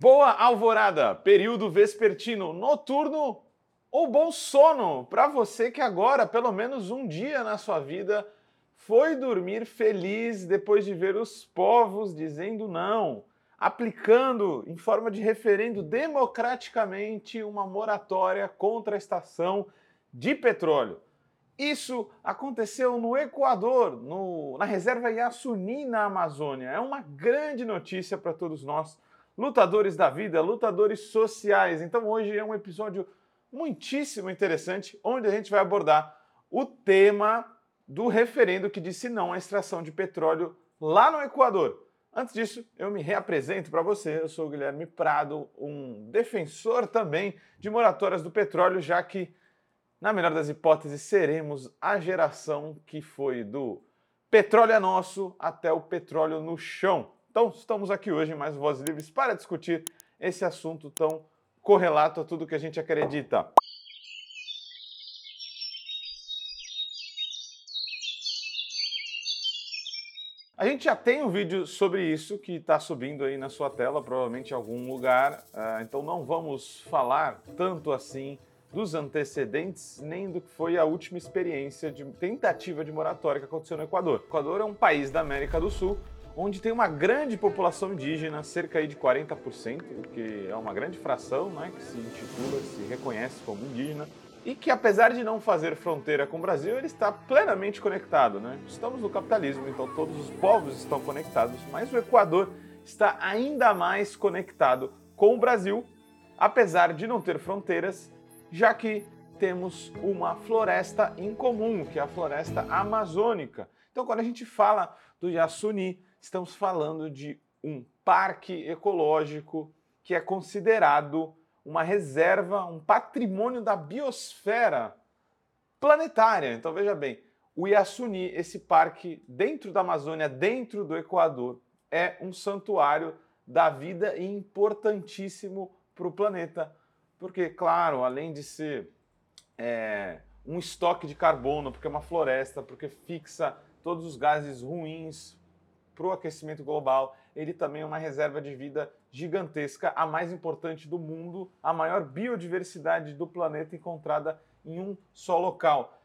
Boa alvorada, período vespertino, noturno ou bom sono para você que agora, pelo menos um dia na sua vida, foi dormir feliz depois de ver os povos dizendo não, aplicando em forma de referendo democraticamente uma moratória contra a estação de petróleo. Isso aconteceu no Equador, no, na reserva Yasuni, na Amazônia. É uma grande notícia para todos nós lutadores da vida, lutadores sociais. Então hoje é um episódio muitíssimo interessante, onde a gente vai abordar o tema do referendo que disse não à extração de petróleo lá no Equador. Antes disso, eu me reapresento para você. Eu sou o Guilherme Prado, um defensor também de moratórias do petróleo, já que, na melhor das hipóteses, seremos a geração que foi do petróleo é nosso até o petróleo no chão. Então, estamos aqui hoje em mais Vozes Livres para discutir esse assunto tão correlato a tudo que a gente acredita. A gente já tem um vídeo sobre isso que está subindo aí na sua tela, provavelmente em algum lugar, uh, então não vamos falar tanto assim dos antecedentes, nem do que foi a última experiência de tentativa de moratória que aconteceu no Equador. O Equador é um país da América do Sul onde tem uma grande população indígena, cerca de 40%, que é uma grande fração né, que se intitula, se reconhece como indígena, e que apesar de não fazer fronteira com o Brasil, ele está plenamente conectado. Né? Estamos no capitalismo, então todos os povos estão conectados, mas o Equador está ainda mais conectado com o Brasil, apesar de não ter fronteiras, já que temos uma floresta em comum, que é a floresta amazônica. Então, quando a gente fala do Yasuni, estamos falando de um parque ecológico que é considerado uma reserva, um patrimônio da biosfera planetária. Então veja bem, o Iasuni, esse parque dentro da Amazônia, dentro do Equador, é um santuário da vida e importantíssimo para o planeta. Porque, claro, além de ser é, um estoque de carbono, porque é uma floresta, porque fixa todos os gases ruins para o aquecimento global. Ele também é uma reserva de vida gigantesca, a mais importante do mundo, a maior biodiversidade do planeta encontrada em um só local.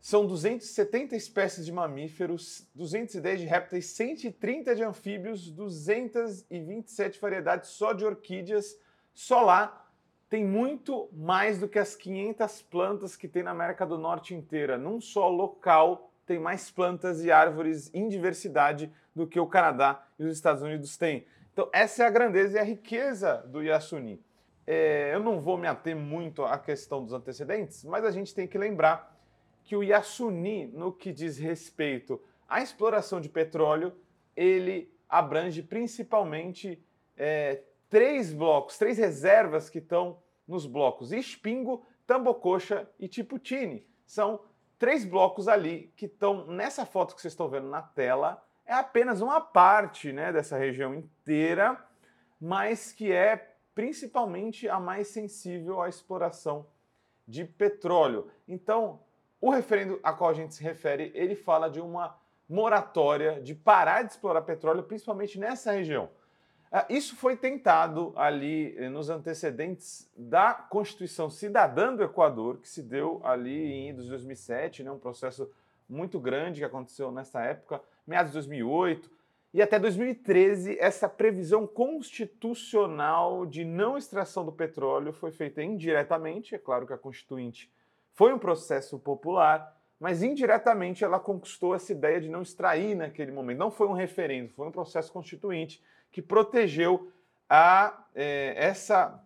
São 270 espécies de mamíferos, 210 de répteis, 130 de anfíbios, 227 variedades só de orquídeas. Só lá tem muito mais do que as 500 plantas que tem na América do Norte inteira, num só local tem mais plantas e árvores em diversidade do que o Canadá e os Estados Unidos têm. Então, essa é a grandeza e a riqueza do Yasuni. É, eu não vou me ater muito à questão dos antecedentes, mas a gente tem que lembrar que o Yasuni, no que diz respeito à exploração de petróleo, ele abrange principalmente é, três blocos, três reservas que estão nos blocos Espingo, Tambocoxa e Tiputini. São três blocos ali que estão nessa foto que vocês estão vendo na tela. É apenas uma parte né, dessa região inteira, mas que é principalmente a mais sensível à exploração de petróleo. Então, o referendo a qual a gente se refere, ele fala de uma moratória de parar de explorar petróleo, principalmente nessa região. Ah, isso foi tentado ali eh, nos antecedentes da Constituição Cidadã do Equador, que se deu ali em 2007, né, um processo muito grande que aconteceu nessa época, meados de 2008, e até 2013 essa previsão constitucional de não extração do petróleo foi feita indiretamente, é claro que a Constituinte foi um processo popular, mas indiretamente ela conquistou essa ideia de não extrair naquele momento. Não foi um referendo, foi um processo constituinte que protegeu a, é, essa,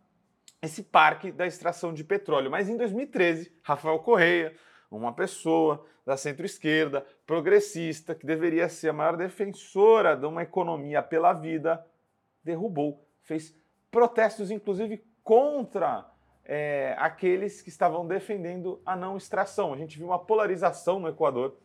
esse parque da extração de petróleo. Mas em 2013, Rafael Correia, uma pessoa da centro-esquerda, progressista, que deveria ser a maior defensora de uma economia pela vida, derrubou, fez protestos, inclusive, contra é, aqueles que estavam defendendo a não extração. A gente viu uma polarização no Equador,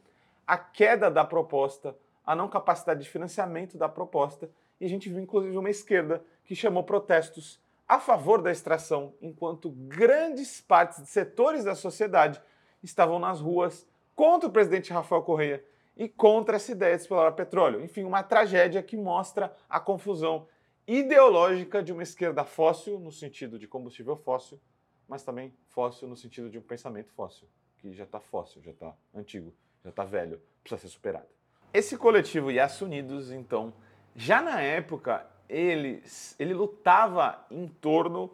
a queda da proposta, a não capacidade de financiamento da proposta e a gente viu inclusive uma esquerda que chamou protestos a favor da extração, enquanto grandes partes de setores da sociedade estavam nas ruas contra o presidente Rafael Correia e contra essa ideia de explorar petróleo. Enfim, uma tragédia que mostra a confusão ideológica de uma esquerda fóssil, no sentido de combustível fóssil, mas também fóssil no sentido de um pensamento fóssil, que já está fóssil, já está antigo, já está velho, precisa ser superado. Esse coletivo Yas Unidos, então, já na época, ele, ele lutava em torno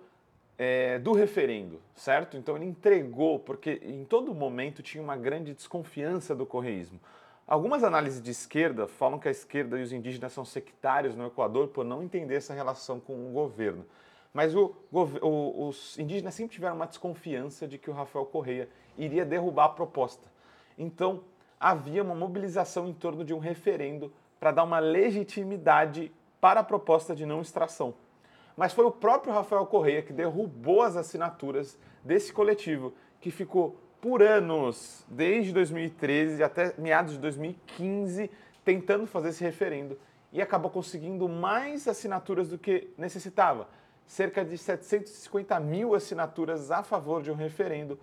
é, do referendo, certo? Então ele entregou, porque em todo momento tinha uma grande desconfiança do correísmo. Algumas análises de esquerda falam que a esquerda e os indígenas são sectários no Equador por não entender essa relação com o governo. Mas o, o, os indígenas sempre tiveram uma desconfiança de que o Rafael Correia iria derrubar a proposta. Então havia uma mobilização em torno de um referendo para dar uma legitimidade para a proposta de não extração. Mas foi o próprio Rafael Correia que derrubou as assinaturas desse coletivo, que ficou por anos, desde 2013 até meados de 2015, tentando fazer esse referendo e acabou conseguindo mais assinaturas do que necessitava. Cerca de 750 mil assinaturas a favor de um referendo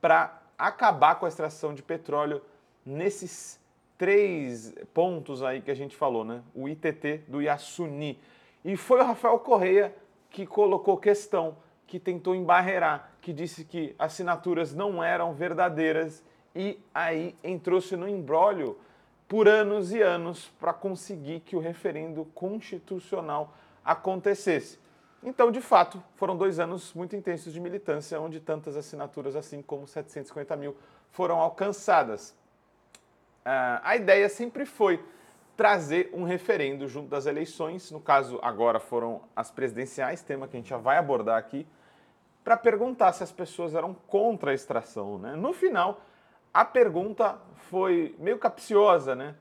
para acabar com a extração de petróleo nesses três pontos aí que a gente falou, né? O ITT do Yasuni. E foi o Rafael Correia que colocou questão, que tentou embarrear, que disse que assinaturas não eram verdadeiras e aí entrou-se no embrólio por anos e anos para conseguir que o referendo constitucional acontecesse. Então, de fato, foram dois anos muito intensos de militância, onde tantas assinaturas, assim como 750 mil, foram alcançadas. Uh, a ideia sempre foi trazer um referendo junto das eleições, no caso agora foram as presidenciais, tema que a gente já vai abordar aqui, para perguntar se as pessoas eram contra a extração. Né? No final, a pergunta foi meio capciosa, né?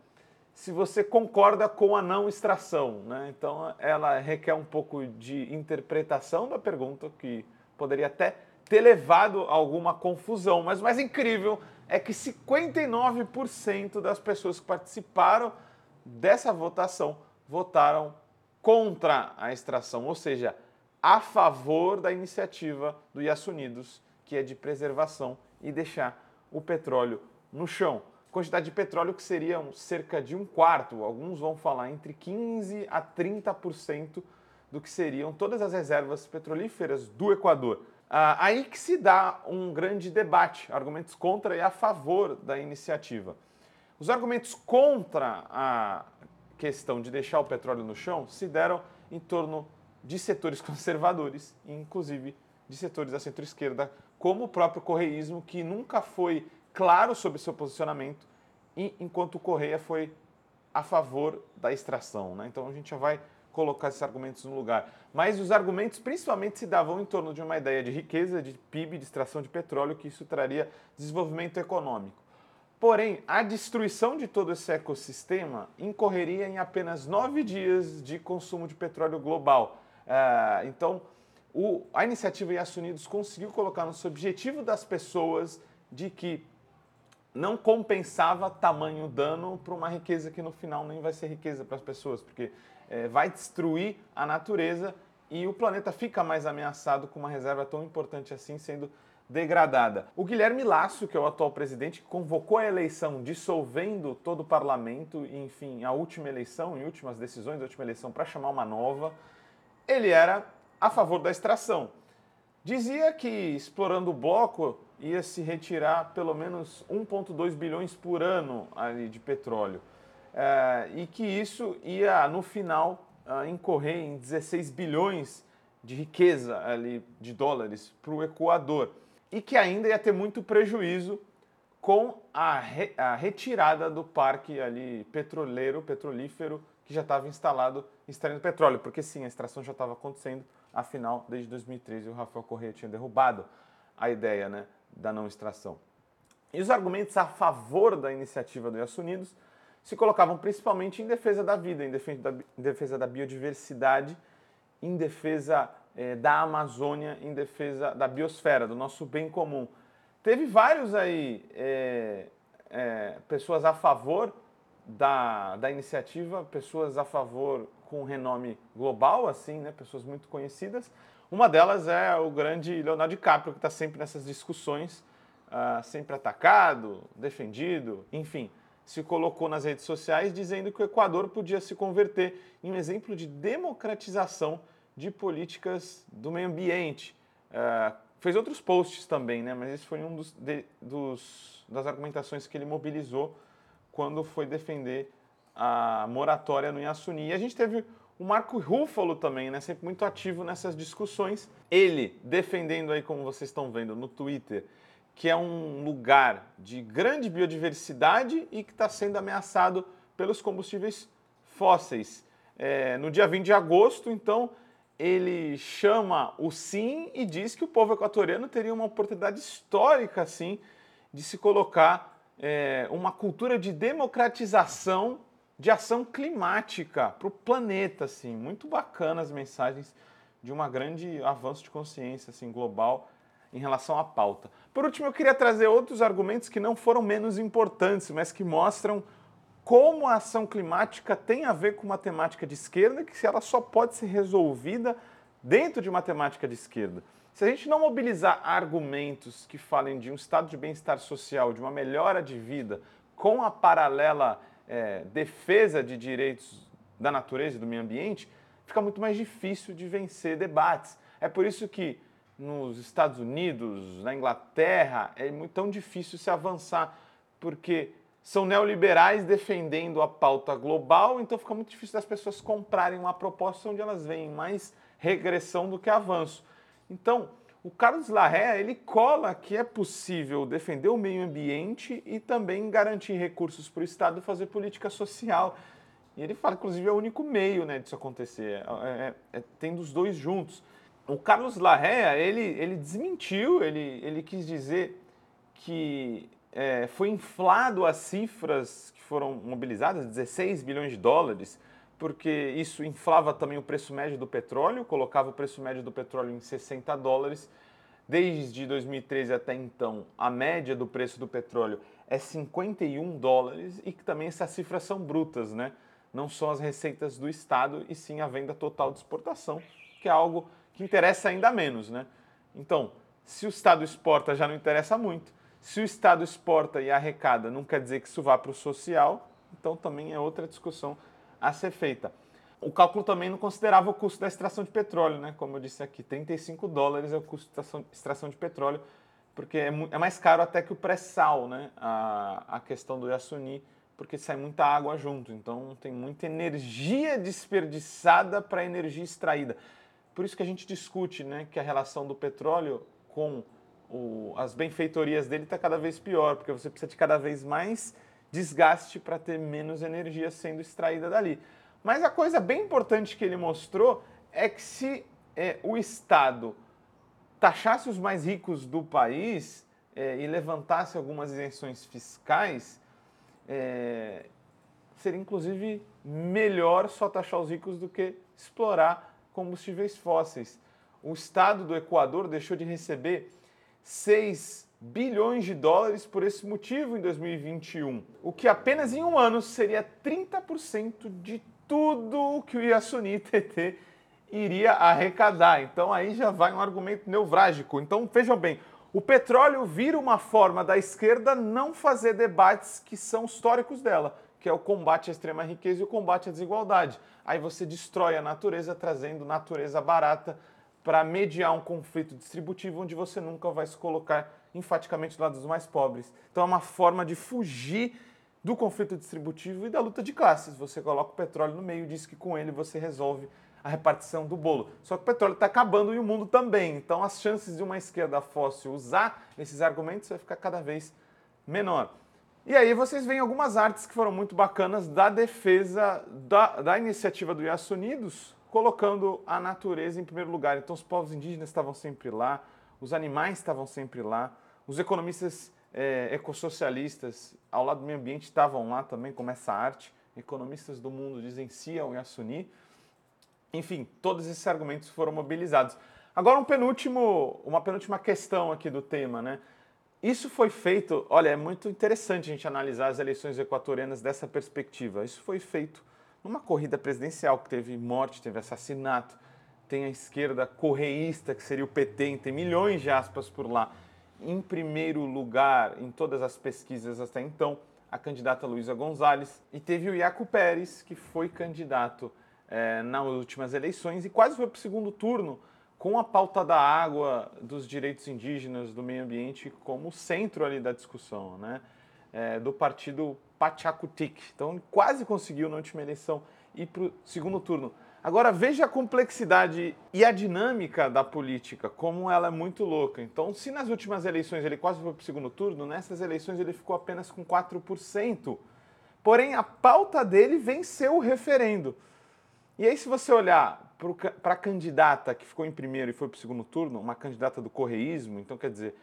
Se você concorda com a não extração, né? Então ela requer um pouco de interpretação da pergunta, que poderia até ter levado a alguma confusão, mas o mais incrível é que 59% das pessoas que participaram dessa votação votaram contra a extração, ou seja, a favor da iniciativa do Yas Unidos, que é de preservação e deixar o petróleo no chão. Quantidade de petróleo que seria cerca de um quarto, alguns vão falar entre 15% a 30% do que seriam todas as reservas petrolíferas do Equador. Ah, aí que se dá um grande debate, argumentos contra e a favor da iniciativa. Os argumentos contra a questão de deixar o petróleo no chão se deram em torno de setores conservadores, inclusive de setores da centro-esquerda, como o próprio correísmo, que nunca foi claro sobre seu posicionamento, enquanto o Correia foi a favor da extração. Né? Então a gente já vai colocar esses argumentos no lugar. Mas os argumentos principalmente se davam em torno de uma ideia de riqueza, de PIB, de extração de petróleo, que isso traria desenvolvimento econômico. Porém, a destruição de todo esse ecossistema incorreria em apenas nove dias de consumo de petróleo global. Uh, então, a iniciativa Yas Unidos conseguiu colocar no objetivo das pessoas de que não compensava tamanho dano para uma riqueza que no final nem vai ser riqueza para as pessoas, porque é, vai destruir a natureza e o planeta fica mais ameaçado com uma reserva tão importante assim sendo degradada. O Guilherme Lasso, que é o atual presidente, convocou a eleição dissolvendo todo o parlamento e, enfim, a última eleição, em últimas decisões da última eleição para chamar uma nova, ele era a favor da extração. Dizia que explorando o bloco ia se retirar pelo menos 1,2 bilhões por ano ali de petróleo. É, e que isso ia, no final, uh, incorrer em 16 bilhões de riqueza ali de dólares para o Equador. E que ainda ia ter muito prejuízo com a, re, a retirada do parque ali petroleiro, petrolífero, que já estava instalado extraindo petróleo, porque sim, a extração já estava acontecendo, afinal, desde 2013 o Rafael Correia tinha derrubado a ideia né, da não extração. E os argumentos a favor da iniciativa do Yas Unidos se colocavam principalmente em defesa da vida, em defesa da, em defesa da biodiversidade, em defesa eh, da Amazônia, em defesa da biosfera, do nosso bem comum. Teve vários aí eh, eh, pessoas a favor da, da iniciativa, pessoas a favor com renome global, assim, né, pessoas muito conhecidas. Uma delas é o grande Leonardo DiCaprio, que está sempre nessas discussões, uh, sempre atacado, defendido, enfim se colocou nas redes sociais dizendo que o Equador podia se converter em um exemplo de democratização de políticas do meio ambiente. Uh, fez outros posts também, né? mas esse foi um dos, de, dos, das argumentações que ele mobilizou quando foi defender a moratória no Iasuni. E a gente teve o Marco Ruffalo também, né? sempre muito ativo nessas discussões. Ele defendendo aí, como vocês estão vendo no Twitter, que é um lugar de grande biodiversidade e que está sendo ameaçado pelos combustíveis fósseis. É, no dia 20 de agosto, então, ele chama o sim e diz que o povo equatoriano teria uma oportunidade histórica, assim, de se colocar é, uma cultura de democratização de ação climática para o planeta, assim. Muito bacana as mensagens de um grande avanço de consciência assim, global em relação à pauta. Por último, eu queria trazer outros argumentos que não foram menos importantes, mas que mostram como a ação climática tem a ver com matemática de esquerda, que ela só pode ser resolvida dentro de matemática de esquerda. Se a gente não mobilizar argumentos que falem de um estado de bem-estar social, de uma melhora de vida, com a paralela é, defesa de direitos da natureza e do meio ambiente, fica muito mais difícil de vencer debates. É por isso que nos Estados Unidos, na Inglaterra, é muito tão difícil se avançar, porque são neoliberais defendendo a pauta global, então fica muito difícil das pessoas comprarem uma proposta onde elas veem mais regressão do que avanço. Então, o Carlos Larrea, ele cola que é possível defender o meio ambiente e também garantir recursos para o Estado fazer política social. E ele fala, inclusive, é o único meio né, disso acontecer, é, é, é, tem dos dois juntos. O Carlos Larrea, ele, ele desmentiu, ele, ele quis dizer que é, foi inflado as cifras que foram mobilizadas, 16 bilhões de dólares, porque isso inflava também o preço médio do petróleo, colocava o preço médio do petróleo em 60 dólares. Desde 2013 até então, a média do preço do petróleo é 51 dólares e que também essas cifras são brutas, né? Não são as receitas do Estado e sim a venda total de exportação, que é algo que interessa ainda menos, né? Então, se o Estado exporta já não interessa muito. Se o Estado exporta e arrecada, não quer dizer que isso vá para o social, então também é outra discussão a ser feita. O cálculo também não considerava o custo da extração de petróleo, né? Como eu disse aqui, 35 dólares é o custo da extração de petróleo, porque é, é mais caro até que o pré-sal, né? A, a questão do Yasuni, porque sai muita água junto, então tem muita energia desperdiçada para energia extraída. Por isso que a gente discute né, que a relação do petróleo com o, as benfeitorias dele está cada vez pior, porque você precisa de cada vez mais desgaste para ter menos energia sendo extraída dali. Mas a coisa bem importante que ele mostrou é que se é, o Estado taxasse os mais ricos do país é, e levantasse algumas isenções fiscais, é, seria inclusive melhor só taxar os ricos do que explorar combustíveis fósseis. O estado do Equador deixou de receber 6 bilhões de dólares por esse motivo em 2021, o que apenas em um ano seria 30% de tudo que o Yasuni TT iria arrecadar. Então aí já vai um argumento neurálgico. Então vejam bem, o petróleo vira uma forma da esquerda não fazer debates que são históricos dela que é o combate à extrema riqueza e o combate à desigualdade. Aí você destrói a natureza, trazendo natureza barata para mediar um conflito distributivo onde você nunca vai se colocar enfaticamente do lado dos mais pobres. Então é uma forma de fugir do conflito distributivo e da luta de classes. Você coloca o petróleo no meio e diz que com ele você resolve a repartição do bolo. Só que o petróleo está acabando e o mundo também. Então as chances de uma esquerda fóssil usar esses argumentos vai ficar cada vez menor. E aí vocês veem algumas artes que foram muito bacanas da defesa da, da iniciativa do Yas Unidos, colocando a natureza em primeiro lugar. Então os povos indígenas estavam sempre lá, os animais estavam sempre lá, os economistas é, ecossocialistas ao lado do meio ambiente estavam lá também, como essa arte. Economistas do mundo dizem sim ao. Enfim, todos esses argumentos foram mobilizados. Agora um penúltimo, uma penúltima questão aqui do tema, né? Isso foi feito, olha, é muito interessante a gente analisar as eleições equatorianas dessa perspectiva. Isso foi feito numa corrida presidencial que teve morte, teve assassinato, tem a esquerda correísta, que seria o PT, tem milhões de aspas por lá. Em primeiro lugar, em todas as pesquisas até então, a candidata Luísa Gonzalez, e teve o Iaco Pérez, que foi candidato é, nas últimas eleições e quase foi para o segundo turno com a pauta da água, dos direitos indígenas, do meio ambiente como centro ali da discussão, né? É, do partido Pachacutic. Então quase conseguiu na última eleição ir para o segundo turno. Agora veja a complexidade e a dinâmica da política, como ela é muito louca. Então, se nas últimas eleições ele quase foi para o segundo turno, nessas eleições ele ficou apenas com 4%. Porém, a pauta dele venceu o referendo. E aí, se você olhar para a candidata que ficou em primeiro e foi para o segundo turno, uma candidata do correísmo, então quer dizer,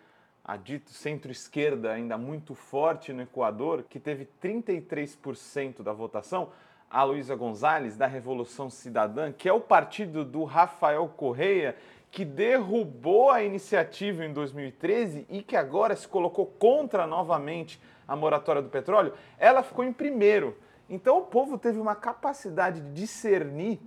a dito centro-esquerda ainda muito forte no Equador, que teve 33% da votação, a Luísa Gonzalez, da Revolução Cidadã, que é o partido do Rafael Correia, que derrubou a iniciativa em 2013 e que agora se colocou contra novamente a moratória do petróleo, ela ficou em primeiro. Então o povo teve uma capacidade de discernir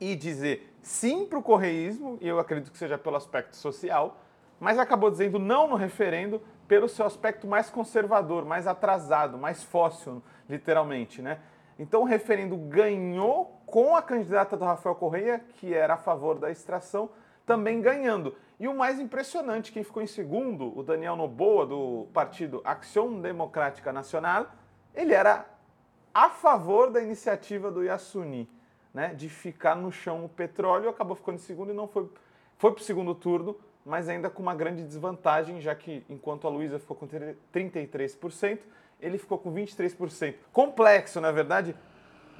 e dizer sim para o correísmo, e eu acredito que seja pelo aspecto social, mas acabou dizendo não no referendo pelo seu aspecto mais conservador, mais atrasado, mais fóssil, literalmente, né? Então o referendo ganhou com a candidata do Rafael Correia, que era a favor da extração, também ganhando. E o mais impressionante, quem ficou em segundo, o Daniel Noboa, do partido Ação Democrática Nacional, ele era a favor da iniciativa do Yasuni, né, de ficar no chão o petróleo, acabou ficando em segundo e não foi, foi para o segundo turno, mas ainda com uma grande desvantagem, já que enquanto a Luísa ficou com 33%, ele ficou com 23%. Complexo, na é verdade,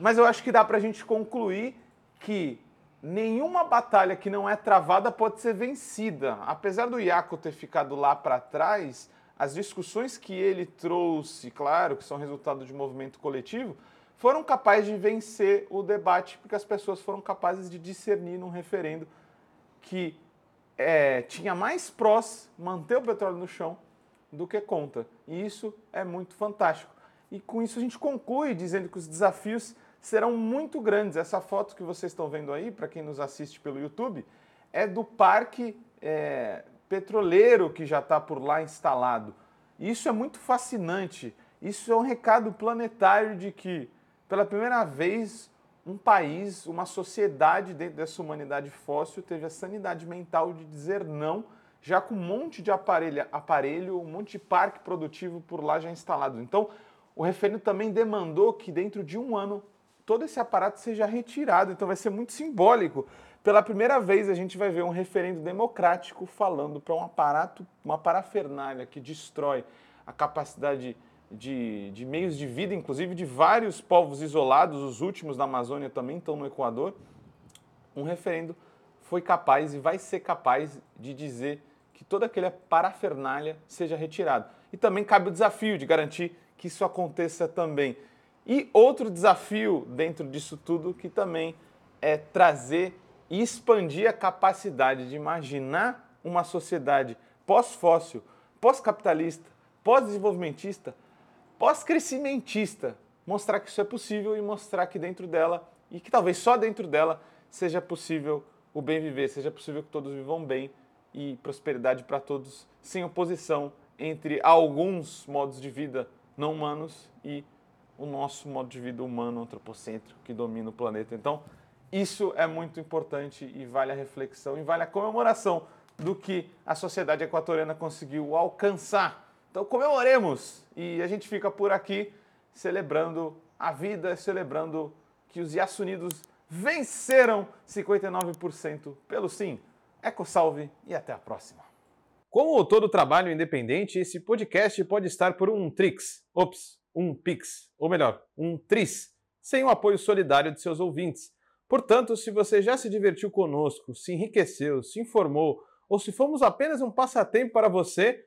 mas eu acho que dá para a gente concluir que nenhuma batalha que não é travada pode ser vencida. Apesar do Iaco ter ficado lá para trás, as discussões que ele trouxe, claro, que são resultado de movimento coletivo, foram capazes de vencer o debate, porque as pessoas foram capazes de discernir num referendo que é, tinha mais prós manter o petróleo no chão do que contra. E isso é muito fantástico. E com isso a gente conclui dizendo que os desafios serão muito grandes. Essa foto que vocês estão vendo aí, para quem nos assiste pelo YouTube, é do parque é, petroleiro que já está por lá instalado. Isso é muito fascinante. Isso é um recado planetário de que, pela primeira vez, um país, uma sociedade dentro dessa humanidade fóssil teve a sanidade mental de dizer não já com um monte de aparelho, aparelho, um monte de parque produtivo por lá já instalado. Então, o referendo também demandou que dentro de um ano todo esse aparato seja retirado. Então, vai ser muito simbólico. Pela primeira vez, a gente vai ver um referendo democrático falando para um aparato, uma parafernália que destrói a capacidade de, de, meios de vida, inclusive de vários povos isolados, os últimos da Amazônia também estão no Equador. Um referendo foi capaz e vai ser capaz de dizer que toda aquela parafernália seja retirada. E também cabe o desafio de garantir que isso aconteça também. E outro desafio dentro disso tudo que também é trazer e expandir a capacidade de imaginar uma sociedade pós-fóssil, pós-capitalista, pós-desenvolvimentista, pós-crescimentista, mostrar que isso é possível e mostrar que dentro dela, e que talvez só dentro dela, seja possível o bem viver, seja possível que todos vivam bem e prosperidade para todos, sem oposição entre alguns modos de vida não humanos e o nosso modo de vida humano antropocêntrico que domina o planeta. Então, isso é muito importante e vale a reflexão e vale a comemoração do que a sociedade equatoriana conseguiu alcançar. Então, comemoremos e a gente fica por aqui celebrando a vida, celebrando que os Yasunidos venceram 59% pelo sim. Eco salve e até a próxima. Como todo trabalho independente, esse podcast pode estar por um Trix, ops, um Pix, ou melhor, um Tris, sem o apoio solidário de seus ouvintes. Portanto, se você já se divertiu conosco, se enriqueceu, se informou, ou se fomos apenas um passatempo para você,